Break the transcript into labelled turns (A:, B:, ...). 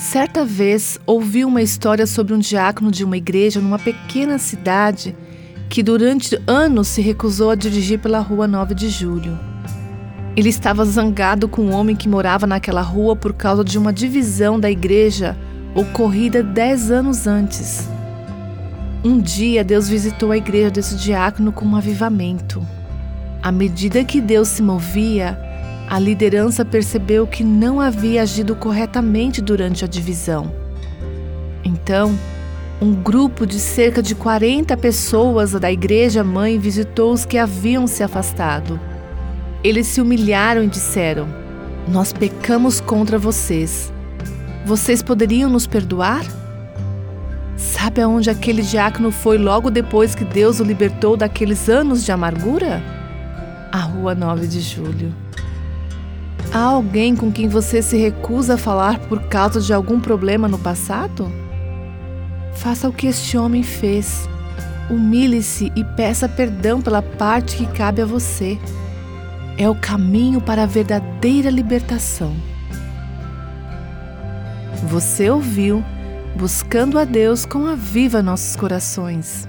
A: Certa vez ouvi uma história sobre um diácono de uma igreja numa pequena cidade que durante anos se recusou a dirigir pela rua 9 de Julho. Ele estava zangado com um homem que morava naquela rua por causa de uma divisão da igreja ocorrida dez anos antes. Um dia Deus visitou a igreja desse diácono com um avivamento. À medida que Deus se movia, a liderança percebeu que não havia agido corretamente durante a divisão. Então, um grupo de cerca de 40 pessoas da igreja mãe visitou os que haviam se afastado. Eles se humilharam e disseram: Nós pecamos contra vocês. Vocês poderiam nos perdoar? Sabe aonde aquele diácono foi logo depois que Deus o libertou daqueles anos de amargura? A Rua 9 de Julho. Há alguém com quem você se recusa a falar por causa de algum problema no passado? Faça o que este homem fez. Humilhe-se e peça perdão pela parte que cabe a você. É o caminho para a verdadeira libertação. Você ouviu Buscando a Deus com a Viva Nossos Corações.